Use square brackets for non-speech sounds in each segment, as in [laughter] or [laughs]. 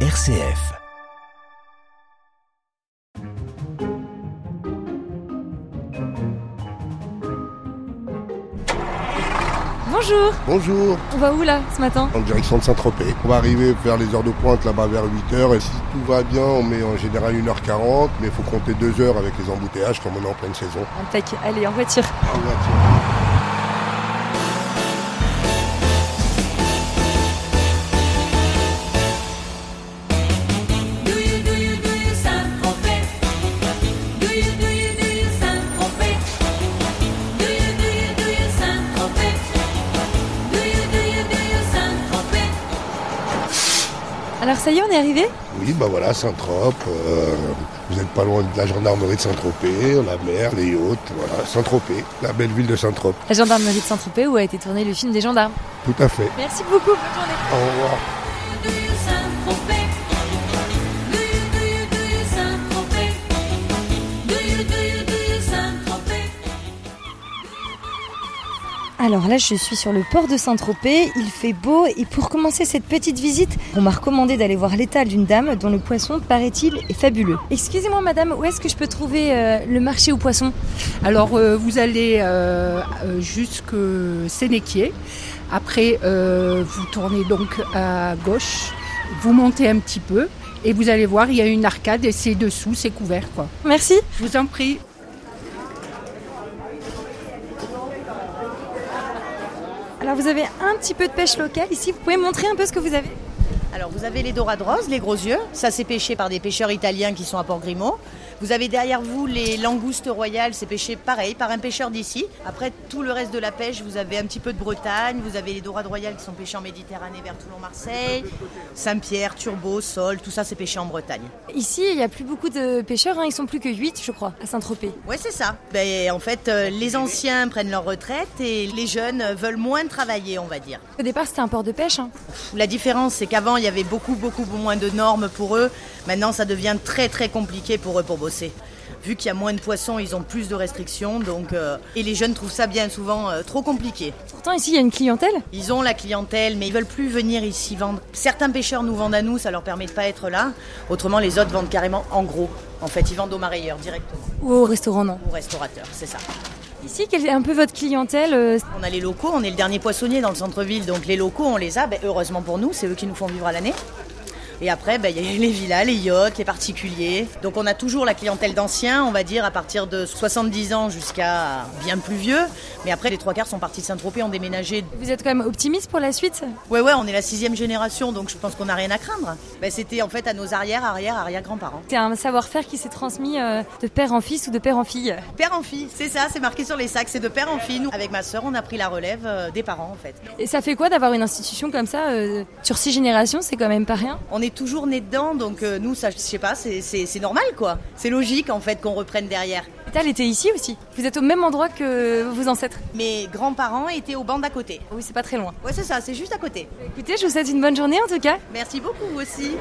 RCF. Bonjour Bonjour, On va où là ce matin? En direction de Saint-Tropez. On va arriver vers les heures de pointe là-bas vers 8h et si tout va bien, on met en général 1h40, mais il faut compter 2 heures avec les embouteillages comme on est en pleine saison. Impec, allez en voiture. En voiture. Oui, bah voilà, Saint-Trope, euh, vous n'êtes pas loin de la gendarmerie de Saint-Tropez, la mer, les yachts, voilà, Saint-Tropez, la belle ville de Saint-Trope. La gendarmerie de Saint-Tropez où a été tourné le film des gendarmes. Tout à fait. Merci beaucoup, bonne journée. Au revoir. Alors là, je suis sur le port de Saint-Tropez, il fait beau et pour commencer cette petite visite, on m'a recommandé d'aller voir l'étal d'une dame dont le poisson, paraît-il, est fabuleux. Excusez-moi madame, où est-ce que je peux trouver euh, le marché aux poissons Alors euh, vous allez euh, jusque Sénéquier. Après, vous tournez donc à gauche, vous montez un petit peu et vous allez voir, il y a une arcade et c'est dessous, c'est couvert quoi. Merci. Je vous en prie. Alors vous avez un petit peu de pêche locale ici, vous pouvez montrer un peu ce que vous avez? Alors vous avez les dorades roses, les gros yeux, ça c'est pêché par des pêcheurs italiens qui sont à Port-Grimaud. Vous avez derrière vous les langoustes royales, c'est pêché pareil par un pêcheur d'ici. Après tout le reste de la pêche, vous avez un petit peu de Bretagne, vous avez les dorades royales qui sont pêchées en Méditerranée vers Toulon-Marseille, Saint-Pierre, Turbo, Sol, tout ça c'est pêché en Bretagne. Ici, il n'y a plus beaucoup de pêcheurs, hein, ils sont plus que 8 je crois, à Saint-Tropez. Ouais c'est ça. Ben, en fait euh, les anciens prennent leur retraite et les jeunes veulent moins travailler on va dire. Au départ, c'était un port de pêche. hein. La différence, c'est qu'avant, il y avait beaucoup, beaucoup moins de normes pour eux. Maintenant, ça devient très, très compliqué pour eux pour bosser. Vu qu'il y a moins de poissons, ils ont plus de restrictions. Donc, euh, et les jeunes trouvent ça bien souvent euh, trop compliqué. Pourtant, ici, il y a une clientèle. Ils ont la clientèle, mais ils veulent plus venir ici vendre. Certains pêcheurs nous vendent à nous, ça leur permet de pas être là. Autrement, les autres vendent carrément en gros. En fait, ils vendent aux marailleurs directement, Ou au restaurant, non. aux restaurateurs, c'est ça. Ici, quelle est un peu votre clientèle euh, On a les locaux, on est le dernier poissonnier dans le centre-ville, donc les locaux, on les a. Ben, heureusement pour nous, c'est eux qui nous font vivre à l'année. Et après, ben, il y a les villas, les yachts, les particuliers. Donc on a toujours la clientèle d'anciens, on va dire, à partir de 70 ans jusqu'à bien plus vieux. Mais après, les trois quarts sont partis de Saint-Tropez, ont déménagé. Vous êtes quand même optimiste pour la suite? Ouais, ouais, on est la sixième génération, donc je pense qu'on n'a rien à craindre. Ben, C'était en fait à nos arrière, arrière, arrière-grands-parents. C'est un savoir-faire qui s'est transmis euh, de père en fils ou de père en fille. Père en fille, c'est ça, c'est marqué sur les sacs, c'est de père en fille. Nous, avec ma sœur, on a pris la relève euh, des parents en fait. Et ça fait quoi d'avoir une institution comme ça euh, sur six générations? C'est quand même pas rien. On est toujours né dedans, donc euh, nous, ça, je sais pas, c'est- c'est c'est normal quoi. C'est logique en fait qu'on reprenne derrière. L'étal était ici aussi. Vous êtes au même endroit que vos ancêtres. Mes grands-parents étaient au banc d'à côté. Oui, c'est pas très loin. Ouais, c'est ça, c'est juste à côté. Écoutez, je vous souhaite une bonne journée en tout cas. Merci beaucoup vous aussi.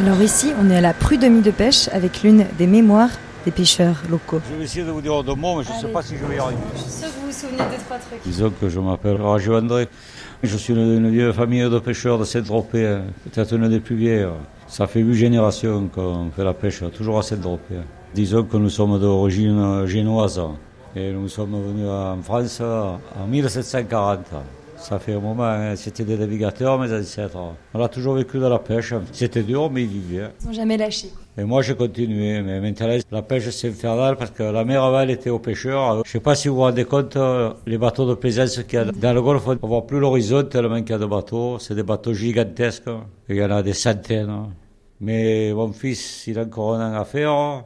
Alors ici, on est à la prud'homie de pêche avec l'une des mémoires des pêcheurs locaux. Je vais essayer de vous dire deux mots, mais je ne sais pas si je vais y arriver. Je suis sûre que vous vous souvenez de trois trucs. Disons que je m'appelle Rajou André. Je suis une, une vieille famille de pêcheurs de Saint-Tropez, hein. peut-être une des plus vieilles. Ça fait huit générations qu'on fait la pêche, toujours à Saint-Tropez. Disons que nous sommes d'origine génoise et nous sommes venus en France en 1740. Ça fait un moment, hein. c'était des navigateurs, mes ancêtres. On a toujours vécu de la pêche. C'était dur, mais ils vivaient. Ils n'ont jamais lâché. Et moi, j'ai continué. Mais maintenant, la pêche, c'est infernal parce que la mer avant, était aux pêcheurs. Je sais pas si vous vous rendez compte, euh, les bateaux de plaisance qu'il y a dans le golfe, on voit plus l'horizon tellement qu'il y a de bateaux. C'est des bateaux gigantesques. Il y en a des centaines. Mais mon fils, il a encore un an à faire.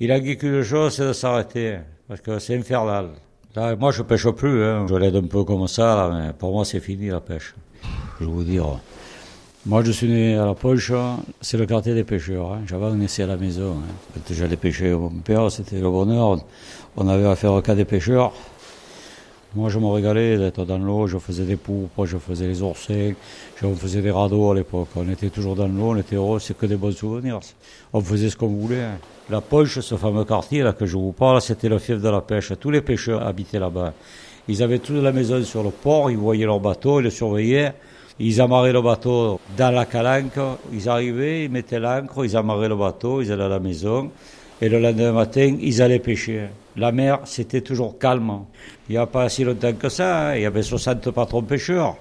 Il a dit qu'une chose, c'est de s'arrêter. Parce que c'est infernal. Là, moi, je pêche plus. Hein. Je l'aide un peu comme ça, mais pour moi, c'est fini la pêche. Je vous dire. Moi, je suis né à la Poche, c'est le quartier des pêcheurs. Hein. J'avais un essai à la maison. Hein. J'allais pêcher mon père, c'était le bonheur. On avait affaire au cas des pêcheurs. Moi, je me régalais d'être dans l'eau. Je faisais des pourpres, je faisais les oursins, je faisais des radeaux à l'époque. On était toujours dans l'eau, on était heureux, c'est que des bons souvenirs. On faisait ce qu'on voulait. hein. La Poche, ce fameux quartier là que je vous parle, c'était le fief de la pêche. Tous les pêcheurs habitaient là-bas. Ils avaient toute la maison sur le port, ils voyaient leur bateau, ils le surveillaient. Ils amarraient le bateau dans la calanque, ils arrivaient, ils mettaient l'ancre, ils amarraient le bateau, ils allaient à la maison, et le lendemain matin, ils allaient pêcher. La mer, c'était toujours calme. Il n'y a pas si longtemps que ça, hein, il y avait 60 patrons pêcheurs.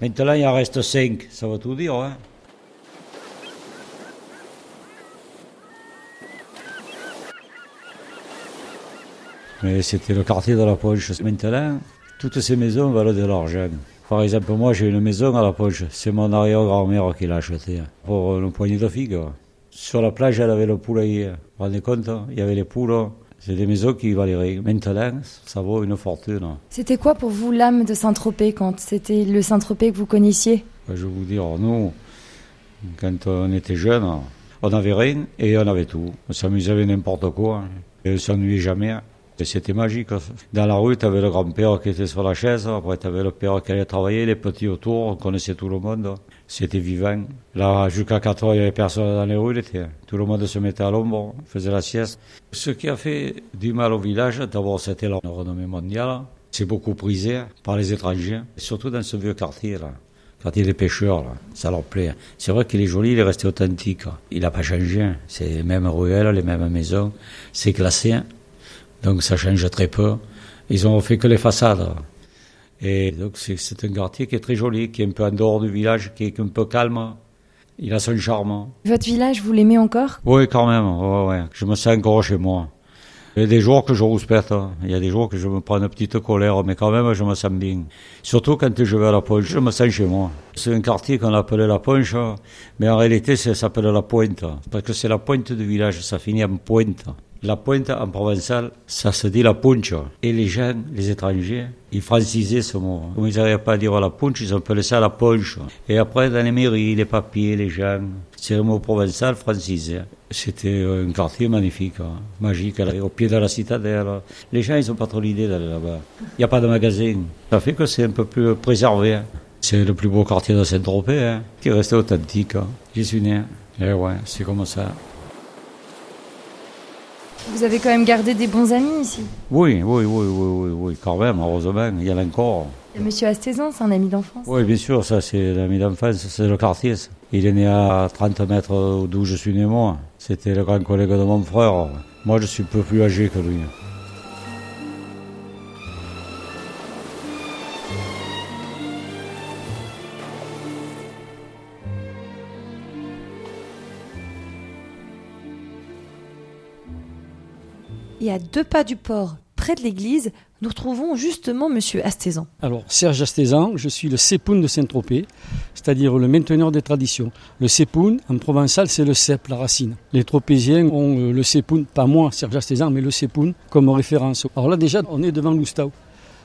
Maintenant, il en reste 5, ça va tout dire. Hein. Mais c'était le quartier de la Ponche. Maintenant, toutes ces maisons valent de l'argent. Par exemple, moi, j'ai une maison à la Ponche. C'est mon arrière-grand-mère qui l'a achetée pour une poignée de figues. Sur la plage, elle avait le poulailler. Vous vous rendez compte hein? Il y avait les poules. C'est des maisons qui valaient rien. Maintenant, ça vaut une fortune. C'était quoi pour vous l'âme de Saint-Tropez quand c'était le Saint-Tropez que vous connaissiez? Ben, Je vais vous dire, nous, quand on était jeunes, on n'avait rien et on avait tout. On s'amusait avec n'importe quoi. Et on ne s'ennuyait jamais. C'était magique. Dans la rue, tu avais le grand-père qui était sur la chaise, après tu avais le père qui allait travailler, les petits autour, on connaissait tout le monde. C'était vivant. Là, jusqu'à 4 heures, il n'y avait personne dans les rues, tout le monde se mettait à l'ombre, faisait la sieste. Ce qui a fait du mal au village, d'abord c'était la renommée mondiale, c'est beaucoup prisé par les étrangers, surtout dans ce vieux quartier là. Quartier des pêcheurs, là. ça leur plaît. C'est vrai qu'il est joli, il est resté authentique. Il n'a pas changé. C'est les mêmes ruelles, les mêmes maisons. C'est classé. Donc ça change très peu. Ils ont fait que les façades. Et donc c'est un quartier qui est très joli, qui est un peu en dehors du village, qui est un peu calme. Il a son charme. Votre village, vous l'aimez encore? Oui, quand même. Ouais, ouais. Je me sens encore chez moi. Il y a des jours que je rouspète. hein. Il y a des jours que je me prends une petite colère, mais quand même, je me sens bien. Surtout quand je vais à la Ponche, je me sens chez moi. C'est un quartier qu'on appelait la Ponche, mais en réalité, ça s'appelle la Pointe. Parce que c'est la pointe du village, ça finit en pointe. La pointe en provençal, ça se dit la punch. Et les gens, les étrangers, ils francisaient ce mot. Comme ils n'arrivaient pas à dire la punch, ils appelaient ça la punch. Et après, dans les mairies, les papiers, les gens, c'est le mot provençal francisé. C'était un quartier magnifique, hein, magique, au pied de la citadelle. Les gens, ils n'ont pas trop l'idée d'aller là-bas. Il n'y a pas de magasin. Ça fait que c'est un peu plus préservé. hein. C'est le plus beau quartier de Saint-Tropez, hein, qui est resté authentique. hein. J'y suis. Et ouais, c'est comme ça. Vous avez quand même gardé des bons amis ici. Oui, oui, oui, oui, oui, oui, quand même, heureusement, il y en a encore. Et Monsieur Astezan, c'est un ami d'enfance. Oui, bien sûr, ça c'est l'ami d'enfance, c'est le quartier. Il est né à 30 mètres d'où je suis né moi. C'était le grand collègue de mon frère. Moi, je suis un peu plus âgé que lui. Et à deux pas du port, près de l'église, nous retrouvons justement Monsieur Astezan. Alors, Serge Astézan, je suis le Sepoun de Saint-Tropez, c'est-à-dire le mainteneur des traditions. Le Sepoun, en provençal, c'est le cep, la racine. Les Tropéziens ont euh, le Sepoun, pas moi, Serge Astézan, mais le Sepoun comme référence. Alors là, déjà, on est devant l'Oustau.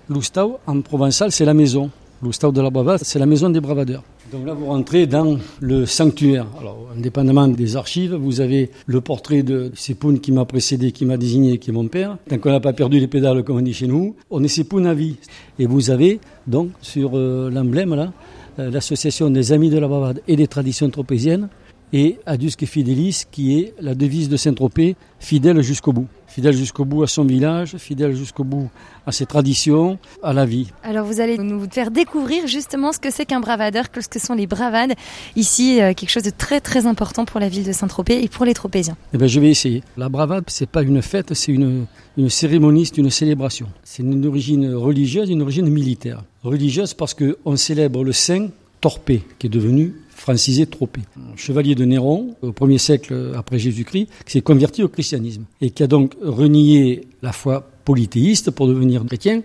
L'Oustau, en provençal, c'est la maison. L'Oustau de la Bravade, c'est la maison des bravadeurs. Donc là, vous rentrez dans le sanctuaire. Alors, indépendamment des archives, vous avez le portrait de Sepoun qui m'a précédé, qui m'a désigné, qui est mon père. Tant qu'on n'a pas perdu les pédales, comme on dit chez nous, on est Sepoun à vie. Et vous avez, donc, sur euh, l'emblème, là, euh, l'association des Amis de la Bravade et des traditions tropéziennes, et Adusque Fidelis, qui est la devise de Saint-Tropez, fidèle jusqu'au bout. Fidèle jusqu'au bout à son village, fidèle jusqu'au bout à ses traditions, à la vie. Alors vous allez nous faire découvrir justement ce que c'est qu'un bravadeur, que ce que sont les bravades. Ici, euh, quelque chose de très très important pour la ville de Saint-Tropez et pour les Tropéziens. Eh ben, je vais essayer. La bravade, c'est pas une fête, c'est une, une cérémonie, c'est une célébration. C'est une origine religieuse, une origine militaire. Religieuse parce qu'on célèbre le saint Torpé, qui est devenu francisé Tropé. Chevalier de Néron, au 1er siècle après Jésus-Christ, qui s'est converti au christianisme et qui a donc renié la foi polythéiste pour devenir chrétien.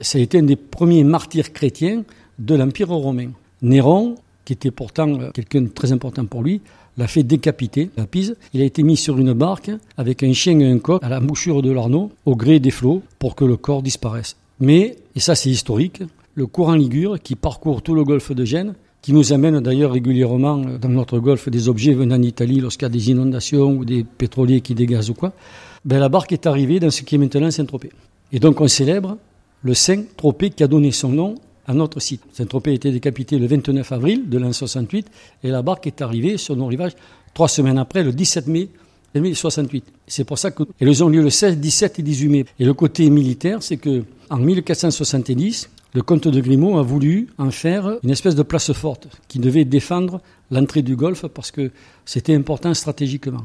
Ça a été un des premiers martyrs chrétiens de l'Empire romain. Néron, qui était pourtant euh, quelqu'un de très important pour lui, l'a fait décapiter à Pise. Il a été mis sur une barque avec un chien et un coq à l'embouchure de l'Arnaud, au gré des flots, pour que le corps disparaisse. Mais, et ça c'est historique, le courant Ligure, qui parcourt tout le golfe de Gênes, qui nous amène d'ailleurs régulièrement euh, dans notre golfe des objets venant d'Italie lorsqu'il y a des inondations ou des pétroliers qui dégazent ou quoi, ben la barque est arrivée dans ce qui est maintenant Saint-Tropez. Et donc on célèbre le Saint-Tropez qui a donné son nom à notre site. Saint-Tropez a été décapité le 29 avril de l'an 68 et la barque est arrivée sur nos rivages trois semaines après, le 17 mai 1968. C'est pour ça que elles ont lieu le 16, 17 et 18 mai. Et le côté militaire, c'est que en 1470, le comte de Grimaud a voulu en faire une espèce de place forte qui devait défendre l'entrée du golfe parce que c'était important stratégiquement.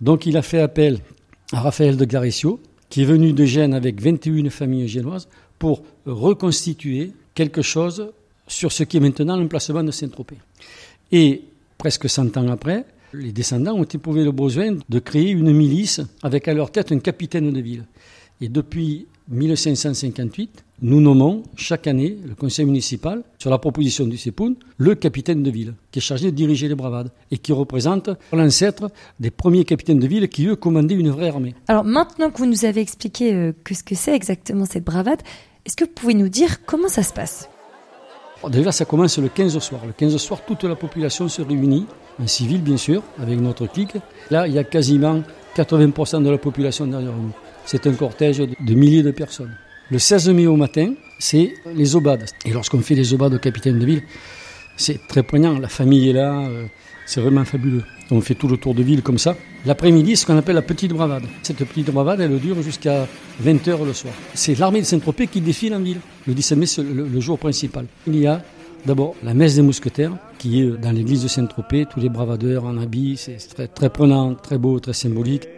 Donc il a fait appel à Raphaël de Garesio, qui est venu de Gênes avec 21 familles génoises pour reconstituer quelque chose sur ce qui est maintenant l'emplacement de Saint-Tropez. Et presque 100 ans après, les descendants ont éprouvé le besoin de créer une milice avec à leur tête un capitaine de ville. Et depuis 1558, nous nommons chaque année le conseil municipal, sur la proposition du CEPUN, le capitaine de ville, qui est chargé de diriger les bravades et qui représente l'ancêtre des premiers capitaines de ville qui, eux, commandaient une vraie armée. Alors maintenant que vous nous avez expliqué euh, que ce que c'est exactement cette bravade, est-ce que vous pouvez nous dire comment ça se passe? Déjà, ça commence le 15 au soir. Le 15 au soir, toute la population se réunit, en civil bien sûr, avec notre clique. Là, il y a quasiment 80% de la population derrière nous. C'est un cortège de milliers de personnes. Le 16 mai au matin, c'est les obades. Et lorsqu'on fait les obades au capitaine de ville, c'est très poignant. La famille est là, euh, c'est vraiment fabuleux. On fait tout le tour de ville comme ça. L'après-midi, ce qu'on appelle la petite bravade. Cette petite bravade, elle dure jusqu'à 20h le soir. C'est l'armée de Saint-Tropez qui défile en ville. Le 17 mai, c'est le, jour principal. Il y a d'abord la messe des mousquetaires, qui est dans l'église de Saint-Tropez. Tous les bravadeurs en habit, c'est très, très prenant, très beau, très symbolique.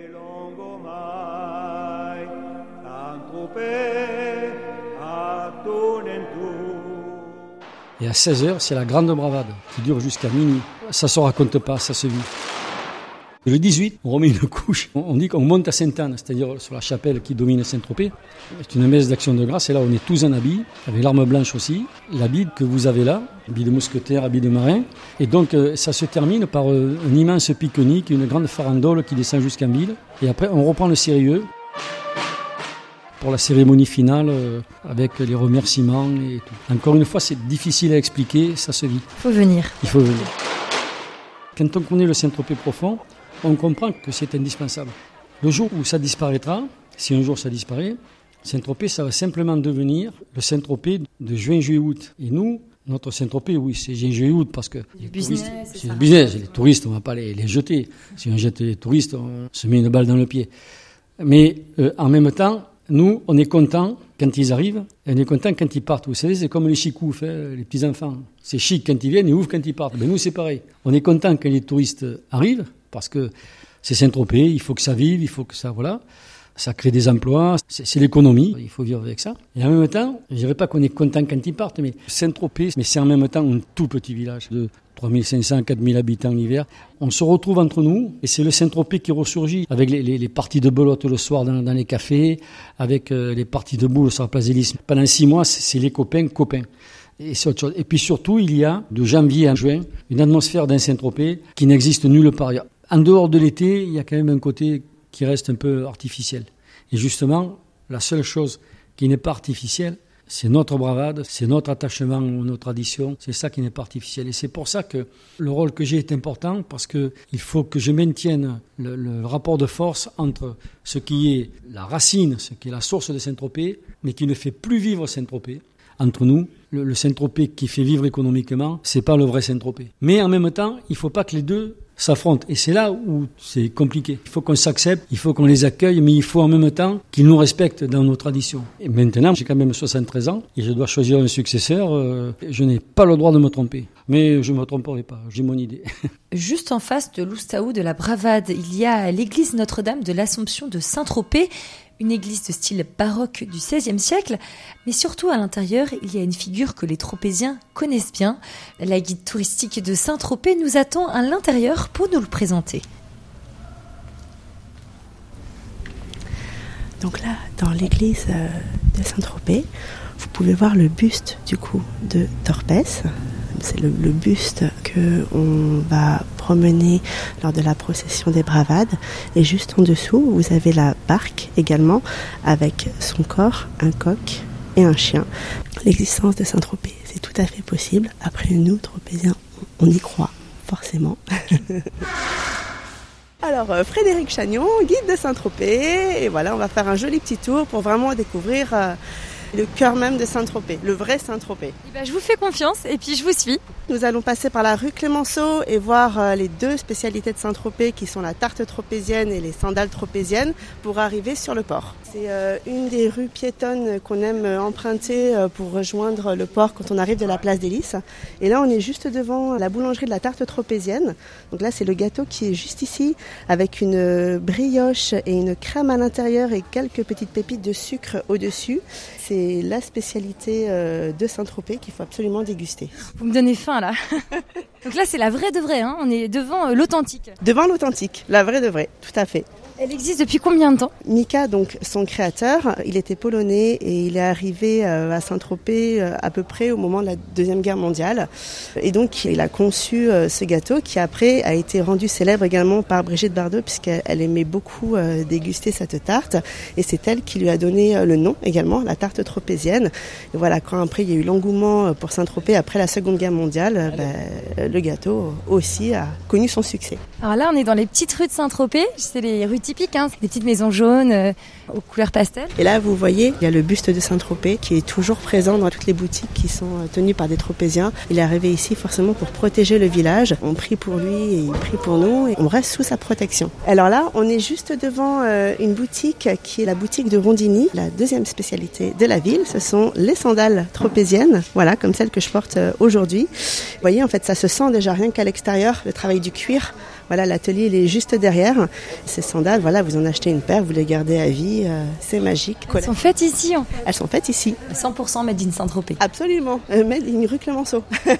Et à 16h, c'est la grande bravade qui dure jusqu'à minuit. Ça se raconte pas, ça se vit. Le 18, on remet une couche. On dit qu'on monte à Sainte-Anne, c'est-à-dire sur la chapelle qui domine Saint-Tropez. C'est une messe d'action de grâce. Et là, on est tous en habit, avec l'arme blanche aussi. L'habit que vous avez là, habit de mousquetaire, habit de marin. Et donc, euh, ça se termine par euh, un immense pique-nique, une grande farandole qui descend jusqu'en ville. Et après, on reprend le sérieux pour la cérémonie finale euh, avec les remerciements et tout. Encore une fois, c'est difficile à expliquer, ça se vit. Faut venir. Il faut venir. Quand on connaît le Saint-Tropez profond, on comprend que c'est indispensable. Le jour où ça disparaîtra, si un jour ça disparaît, Saint-Tropez, ça va simplement devenir le Saint-Tropez de juin, juillet, août. Et nous, notre Saint-Tropez, oui, c'est juin, juillet, août parce que les business, touristes, c'est le business. Les touristes, on va pas les, les jeter. Si on jette les touristes, on se met une balle dans le pied. Mais euh, en même temps, nous, on est content quand ils arrivent, et on est content quand ils partent. Vous savez, c'est comme les chicoufs, hein, les petits-enfants. C'est chic quand ils viennent et ouf quand ils partent. Mais nous, c'est pareil. On est content quand les touristes arrivent, parce que c'est Saint-Tropez, il faut que ça vive, il faut que ça, voilà. Ça crée des emplois, c'est l'économie, il faut vivre avec ça. Et en même temps, je dirais pas qu'on est content quand ils partent, mais Saint-Tropez, mais c'est en même temps un tout petit village de 3500, 4000 habitants l'hiver. On se retrouve entre nous et c'est le Saint-Tropez qui ressurgit avec les, parties de belote le soir dans, les cafés, avec euh, les parties de boules sur la place. Pendant six mois, c'est les copains, copains. Et, autre chose. et puis surtout, il y a de janvier à juin une atmosphère d'un Saint-Tropez qui n'existe nulle part. En dehors de l'été, il y a quand même un côté qui reste un peu artificiel. Et justement, la seule chose qui n'est pas artificielle, c'est notre bravade, c'est notre attachement nos traditions, c'est ça qui n'est pas artificiel. Et c'est pour ça que le rôle que j'ai est important, parce que il faut que je maintienne le, le rapport de force entre ce qui est la racine, ce qui est la source de Saint-Tropez, mais qui ne fait plus vivre Saint-Tropez. Entre nous, le, le Saint-Tropez qui fait vivre économiquement, c'est pas le vrai Saint-Tropez. Mais en même temps, il faut pas que les deux s'affrontent. Et c'est là où c'est compliqué. Il faut qu'on s'accepte, il faut qu'on les accueille, mais il faut en même temps qu'ils nous respectent dans nos traditions. Et maintenant, j'ai quand même 73 ans et je dois choisir un successeur. euh, je n'ai pas le droit de me tromper. Mais je ne me tromperai pas, j'ai mon idée. [laughs] Juste en face de l'Oustaou de la Bravade, il y a l'église Notre-Dame de l'Assomption de Saint-Tropez, une église de style baroque du XVIe siècle, mais surtout à l'intérieur, il y a une figure que les Tropéziens connaissent bien. La guide touristique de Saint-Tropez nous attend à l'intérieur pour nous le présenter. Donc là, dans l'église euh, de Saint-Tropez, vous pouvez voir le buste du coup de Torpès. C'est le, le buste que on va promener lors de la procession des bravades. Et juste en dessous, vous avez la barque également avec son corps, un coq et un chien. L'existence de Saint-Tropez, c'est tout à fait possible. Après nous, Tropéziens, on y croit forcément. [laughs] Alors, euh, Frédéric Chagnon, guide de Saint-Tropez, et voilà, on va faire un joli petit tour pour vraiment découvrir euh, le cœur même de Saint-Tropez, le vrai Saint-Tropez. Eh ben, je vous fais confiance et puis je vous suis. Nous allons passer par la rue Clémenceau et voir euh, les deux spécialités de Saint-Tropez qui sont la tarte tropézienne et les sandales tropéziennes pour arriver sur le port. C'est euh, une des rues piétonnes qu'on aime euh, emprunter euh, pour rejoindre le port quand on arrive de la place des Lys. Et là, on est juste devant la boulangerie de la tarte tropézienne. Donc là, c'est le gâteau qui est juste ici avec une brioche et une crème à l'intérieur et quelques petites pépites de sucre au-dessus. C'est la spécialité euh, de Saint-Tropez qu'il faut absolument déguster. Vous me donnez faim là. [laughs] Donc là, c'est la vraie de vraie. Hein. On est devant euh, l'authentique. Devant l'authentique, la vraie de vraie, tout à fait. Elle existe depuis combien de temps Mika, donc son créateur, il était polonais et il est arrivé euh, à Saint-Tropez euh, à peu près au moment de la Deuxième Guerre mondiale. Et donc il a conçu euh, ce gâteau qui après a été rendu célèbre également par Brigitte Bardot puisqu'elle aimait beaucoup déguster cette tarte. Et c'est elle qui lui a donné le nom également, la tarte tropézienne. Et voilà, quand après il y a eu l'engouement pour Saint-Tropez après la Seconde Guerre mondiale, ben, le gâteau aussi a connu son succès. Alors là, on est dans les petites rues de Saint-Tropez. C'est les rues typiques, hein. Des petites maisons jaunes euh, aux couleurs pastel. Et là, vous voyez, il y a le buste de Saint-Tropez qui est toujours présent dans toutes les boutiques qui sont euh, tenues par des tropéziens. Il est arrivé ici forcément pour protéger le village. On prie pour lui et il prie pour nous et on reste sous sa protection. Alors là, on est juste devant euh, une boutique qui est la boutique de Rondini, la deuxième spécialité de la ville. Ce sont les sandales tropéziennes, voilà, comme celles que je porte aujourd'hui. Vous voyez, en fait, ça se sent déjà rien qu'à l'extérieur, le travail du cuir. Voilà, l'atelier il est juste derrière. Ces sandales, voilà, vous en achetez une paire, vous les gardez à vie, euh, c'est magique. Elles sont faites ici, en fait. Elles sont faites ici. 100% made in Saint-Tropez. Absolument. Euh, made in rue Clemenceau. [laughs]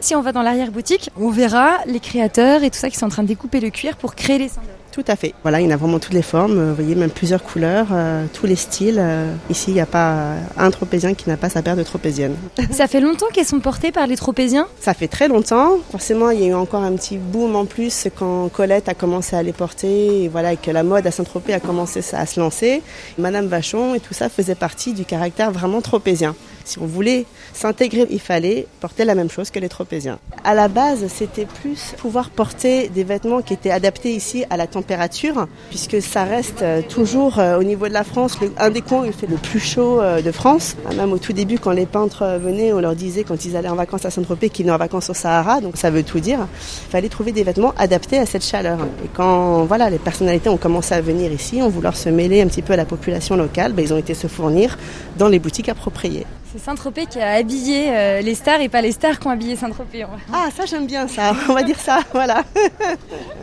Si on va dans l'arrière-boutique, on verra les créateurs et tout ça qui sont en train de découper le cuir pour créer les sandales. Tout à fait. Voilà, il y en a vraiment toutes les formes. euh, Vous voyez, même plusieurs couleurs, euh, tous les styles. euh, Ici, il n'y a pas un tropézien qui n'a pas sa paire de tropéziennes. [laughs] Ça fait longtemps qu'elles sont portées par les tropéziens? Ça fait très longtemps. Forcément, il y a eu encore un petit boom en plus quand Colette a commencé à les porter et voilà et que la mode à Saint-Tropez a commencé à se lancer. Madame Vachon et tout ça faisait partie du caractère vraiment tropézien. Si on voulait s'intégrer, il fallait porter la même chose que les tropéziens. À la base, c'était plus pouvoir porter des vêtements qui étaient adaptés ici à la température, puisque ça reste euh, toujours euh, au niveau de la France un des coins où il fait le plus chaud euh, de France. Ah, Même au tout début, quand les peintres venaient, on leur disait quand ils allaient en vacances à Saint-Tropez qu'ils venaient en vacances au Sahara, donc ça veut tout dire. Il fallait trouver des vêtements adaptés à cette chaleur. Et quand voilà, les personnalités ont commencé à venir ici, ont vouloir se mêler un petit peu à la population locale, ben, ils ont été se fournir dans les boutiques appropriées. C'est Saint-Tropez qui a habillé euh, les stars et pas les stars qui ont habillé Saint-Tropez. Ah, ça j'aime bien ça, on va dire ça, [laughs] voilà.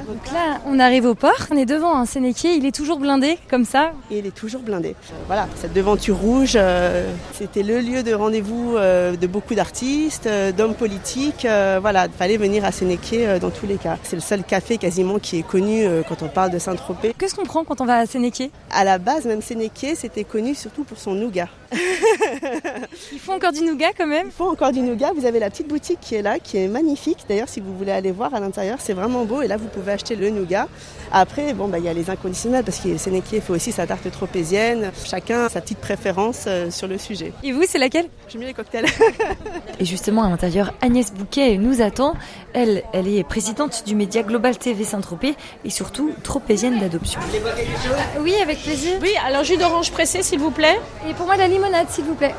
Donc là, on arrive au port, on est devant un sénéquier, il est toujours blindé, comme ça. Et il est toujours blindé. Euh, Voilà, cette devanture rouge, euh, c'était le lieu de rendez-vous de beaucoup d'artistes, d'hommes politiques. voilà, il fallait venir à Sénéquier dans tous les cas. C'est le seul café quasiment qui est connu quand on parle de Saint-Tropez. Qu'est-ce qu'on prend quand on va à Sénéquier? À la base, même Sénéquier, c'était connu surtout pour son nougat. [laughs] Il faut encore du nougat quand même Il faut encore du nougat. Vous avez la petite boutique qui est là, qui est magnifique. D'ailleurs, si vous voulez aller voir à l'intérieur, c'est vraiment beau. Et là, vous pouvez acheter le nougat. Après, bon, bah, il y a les inconditionnels parce que Sénéquier fait aussi sa tarte tropézienne. Chacun a sa petite préférence euh, sur le sujet. Et vous, c'est laquelle? J'ai mis les cocktails. [laughs] Et justement, à l'intérieur, Agnès Bouquet nous attend. Elle, elle est présidente du média Global TV Saint-Tropez et surtout tropézienne d'adoption. Oui, avec plaisir. Oui, alors jus d'orange pressé, s'il vous plaît. Et pour moi, la limonade, s'il vous plaît.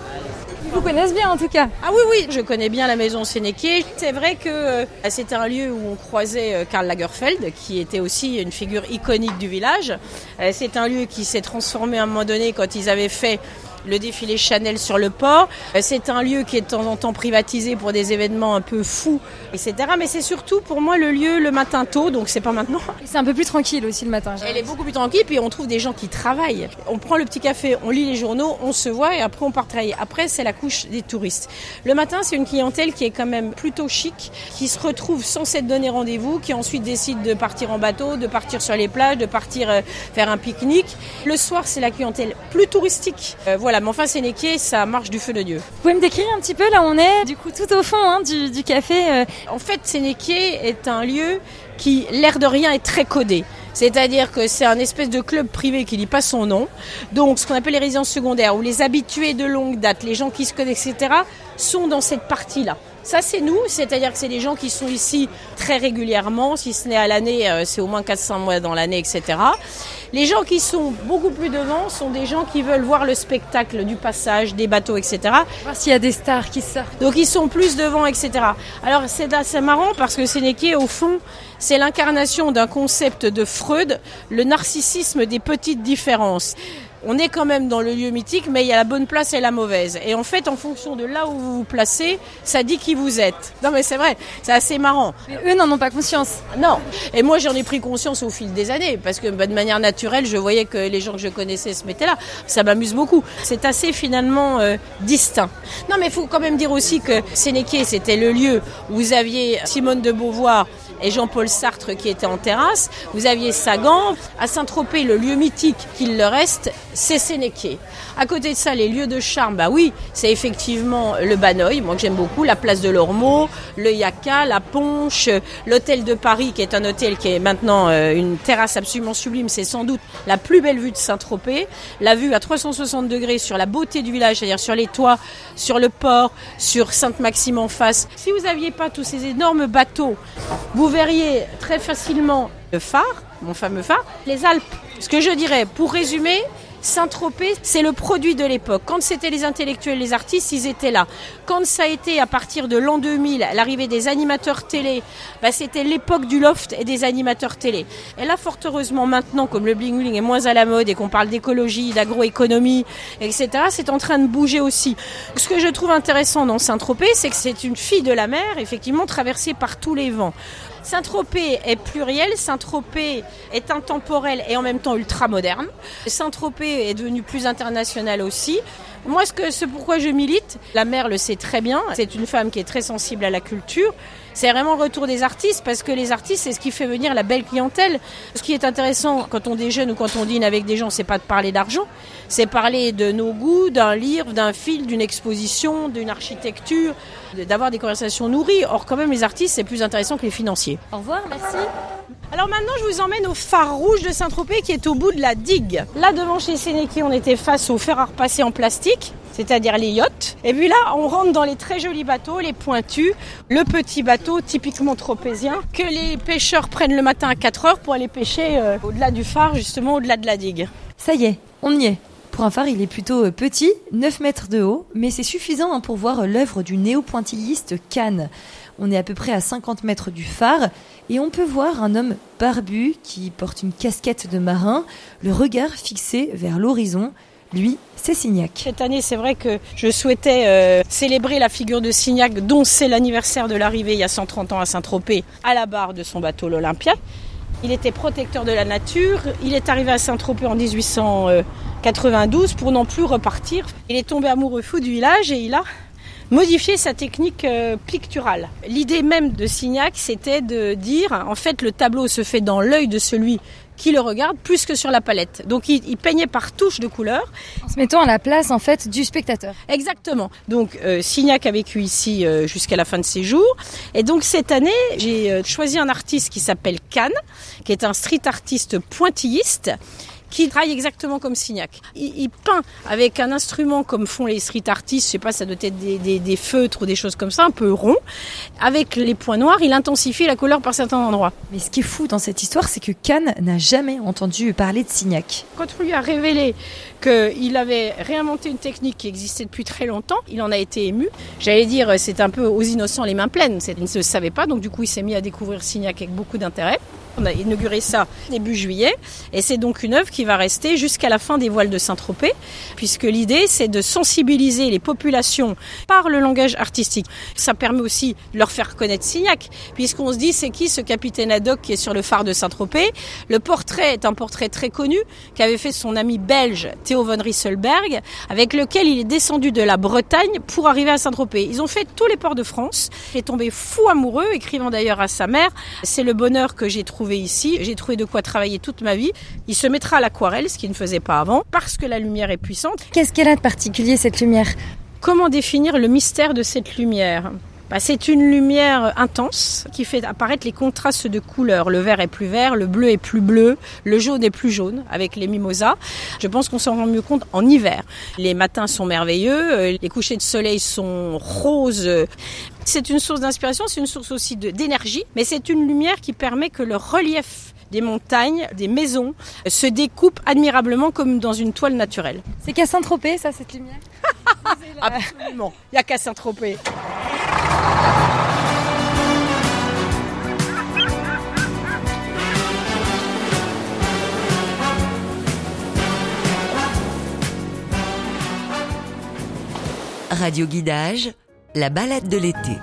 Vous connaissent bien, en tout cas. Ah oui, oui, je connais bien la maison Sénéquier. C'est vrai que euh, c'était un lieu où on croisait euh, Karl Lagerfeld, qui était aussi une figure iconique du village. Euh, C'est un lieu qui s'est transformé à un moment donné quand ils avaient fait le défilé Chanel sur le port. Euh, C'est un lieu qui est de temps en temps privatisé pour des événements un peu fous, etc. Mais c'est surtout pour moi le lieu le matin tôt, donc c'est pas maintenant. C'est un peu plus tranquille aussi le matin. Elle est beaucoup plus tranquille, puis on trouve des gens qui travaillent. On prend le petit café, on lit les journaux, on se voit et après on part travailler. Après, c'est la couche des touristes. Le matin, c'est une clientèle qui est quand même plutôt chic, qui se retrouve sans s'être donné rendez-vous, qui ensuite décide de partir en bateau, de partir sur les plages, de partir euh, faire un pique-nique. Le soir, c'est la clientèle plus touristique. Euh, voilà, mais enfin, Sénéquier, ça marche du feu de Dieu. Vous pouvez me décrire un petit peu là on est, du coup, tout au fond hein, du, du café euh, En fait, Sénéquier est un lieu qui, l'air de rien, est très codé. C'est-à-dire que c'est un espèce de club privé qui dit pas son nom. Donc, ce qu'on appelle les résidences secondaires, où les habitués de longue date, les gens qui se connaissent, etc., sont dans cette partie-là. Ça, c'est nous, c'est-à-dire que c'est des gens qui sont ici très régulièrement, si ce n'est à l'année, euh, c'est au moins 400 mois dans l'année, etc. Les gens qui sont beaucoup plus devant sont des gens qui veulent voir le spectacle du passage, des bateaux, etc. Voir s'il y a des stars qui sortent. Donc ils sont plus devant, etc. Alors c'est assez marrant parce que Sénéché, au fond, c'est l'incarnation d'un concept de Freud, le narcissisme des petites différences. On est quand même dans le lieu mythique, mais il y a la bonne place et la mauvaise. Et en fait, en fonction de là où vous vous placez, ça dit qui vous êtes. Non mais c'est vrai, c'est assez marrant. Mais eux n'en ont pas conscience. Non. Et moi, j'en ai pris conscience au fil des années, parce que bah, de manière naturelle, je voyais que les gens que je connaissais se mettaient là. Ça m'amuse beaucoup. C'est assez finalement euh, distinct. Non, mais il faut quand même dire aussi que Sénéché, c'était le lieu où vous aviez Simone de Beauvoir et Jean-Paul Sartre qui étaient en terrasse. Vous aviez Sagan. À Saint-Tropez, le lieu mythique qu'il leur reste, c'est Sénéché. À côté de ça, les lieux de charme, bah oui, c'est effectivement le Banoï, moi que j'aime beaucoup, la place de l'Ormeau, le Yaka, la Ponche, l'hôtel de Paris, qui est un hôtel qui est maintenant euh, une terrasse absolument sublime, c'est sans doute la plus belle vue de Saint-Tropez, la vue à 360 degrés sur la beauté du village, c'est-à-dire sur les toits, sur le port, sur Sainte-Maxime en face. Si vous n'aviez pas tous ces énormes bateaux, vous verriez très facilement le phare, mon fameux phare, les Alpes. Ce que je dirais, pour résumer, Saint-Tropez, c'est le produit de l'époque. Quand c'était les intellectuels, les artistes, ils étaient là. Quand ça a été à partir de l'an 2000, l'arrivée des animateurs télé, bah, c'était l'époque du loft et des animateurs télé. Et là, fort heureusement, maintenant, comme le bling bling est moins à la mode et qu'on parle d'écologie, d'agroéconomie, etc., c'est en train de bouger aussi. Ce que je trouve intéressant dans Saint-Tropez, c'est que c'est une fille de la mer, effectivement, traversée par tous les vents. Saint-Tropez est pluriel, Saint-Tropez est intemporel et en même temps ultra moderne. Saint-Tropez est devenu plus international aussi. Moi, ce que, c'est pourquoi je milite, la mère le sait très bien, c'est une femme qui est très sensible à la culture. C'est vraiment le retour des artistes parce que les artistes, c'est ce qui fait venir la belle clientèle. Ce qui est intéressant quand on déjeune ou quand on dîne avec des gens, c'est pas de parler d'argent, c'est parler de nos goûts, d'un livre, d'un film, d'une exposition, d'une architecture, d'avoir des conversations nourries. Or, quand même, les artistes, c'est plus intéressant que les financiers. Au revoir, merci. Alors maintenant, je vous emmène au phare rouge de Saint-Tropez qui est au bout de la digue. Là, devant chez Sénéki, on était face au fer à repasser en plastique, c'est-à-dire les yachts. Et puis là, on rentre dans les très jolis bateaux, les pointus, le petit bateau typiquement tropézien que les pêcheurs prennent le matin à 4 heures pour aller pêcher euh, au-delà du phare, justement au-delà de la digue. Ça y est, on y est. Pour un phare, il est plutôt euh, petit, 9 mètres de haut, mais c'est suffisant hein, pour voir l'œuvre du néo-pointilliste Cannes. On est à peu près à 50 mètres du phare et on peut voir un homme barbu qui porte une casquette de marin, le regard fixé vers l'horizon. Lui, c'est Signac. Cette année, c'est vrai que je souhaitais euh, célébrer la figure de Signac, dont c'est l'anniversaire de l'arrivée il y a 130 ans à Saint-Tropez, à la barre de son bateau l'Olympia. Il était protecteur de la nature. Il est arrivé à Saint-Tropez en 1892 pour non plus repartir. Il est tombé amoureux fou du village et il a modifié sa technique euh, picturale. L'idée même de Signac, c'était de dire, en fait, le tableau se fait dans l'œil de celui qui le regarde plus que sur la palette. Donc il, il peignait par touche de couleur. En se mettant à la place en fait du spectateur. Exactement. Donc euh, Signac a vécu ici euh, jusqu'à la fin de ses jours. Et donc cette année, j'ai euh, choisi un artiste qui s'appelle Cannes, qui est un street artiste pointilliste qui travaille exactement comme Signac. Il, il, peint avec un instrument comme font les street artistes, je sais pas, ça doit être des, des, des, feutres ou des choses comme ça, un peu rond. Avec les points noirs, il intensifie la couleur par certains endroits. Mais ce qui est fou dans cette histoire, c'est que Cannes n'a jamais entendu parler de Signac. Quand on lui a révélé qu'il avait réinventé une technique qui existait depuis très longtemps, il en a été ému. J'allais dire, c'est un peu aux innocents les mains pleines. Il ne se savait pas, donc du coup, il s'est mis à découvrir Signac avec beaucoup d'intérêt. On a inauguré ça début juillet et c'est donc une œuvre qui va rester jusqu'à la fin des voiles de Saint-Tropez puisque l'idée c'est de sensibiliser les populations par le langage artistique. Ça permet aussi de leur faire connaître Signac puisqu'on se dit c'est qui ce capitaine Haddock qui est sur le phare de Saint-Tropez? Le portrait est un portrait très connu qu'avait fait son ami belge Theo von Rieselberg avec lequel il est descendu de la Bretagne pour arriver à Saint-Tropez. Ils ont fait tous les ports de France. Il est tombé fou amoureux écrivant d'ailleurs à sa mère c'est le bonheur que j'ai trouvé ici. J'ai trouvé de quoi travailler toute ma vie. Il se mettra à l'aquarelle, ce qu'il ne faisait pas avant, parce que la lumière est puissante. Qu'est-ce qu'elle a de particulier cette lumière? Comment définir le mystère de cette lumière? Bah, c'est une lumière intense qui fait apparaître les contrastes de couleurs. Le vert est plus vert, le bleu est plus bleu, le jaune est plus jaune avec les mimosas. Je pense qu'on s'en rend mieux compte en hiver. Les matins sont merveilleux, les couchers de soleil sont roses. C'est une source d'inspiration, c'est une source aussi d'énergie, mais c'est une lumière qui permet que le relief des montagnes, des maisons se découpent admirablement comme dans une toile naturelle. C'est qu'à Saint-Tropez, ça, cette lumière [laughs] Absolument. Il n'y a qu'à Saint-Tropez. Radio Guidage, la balade de l'été.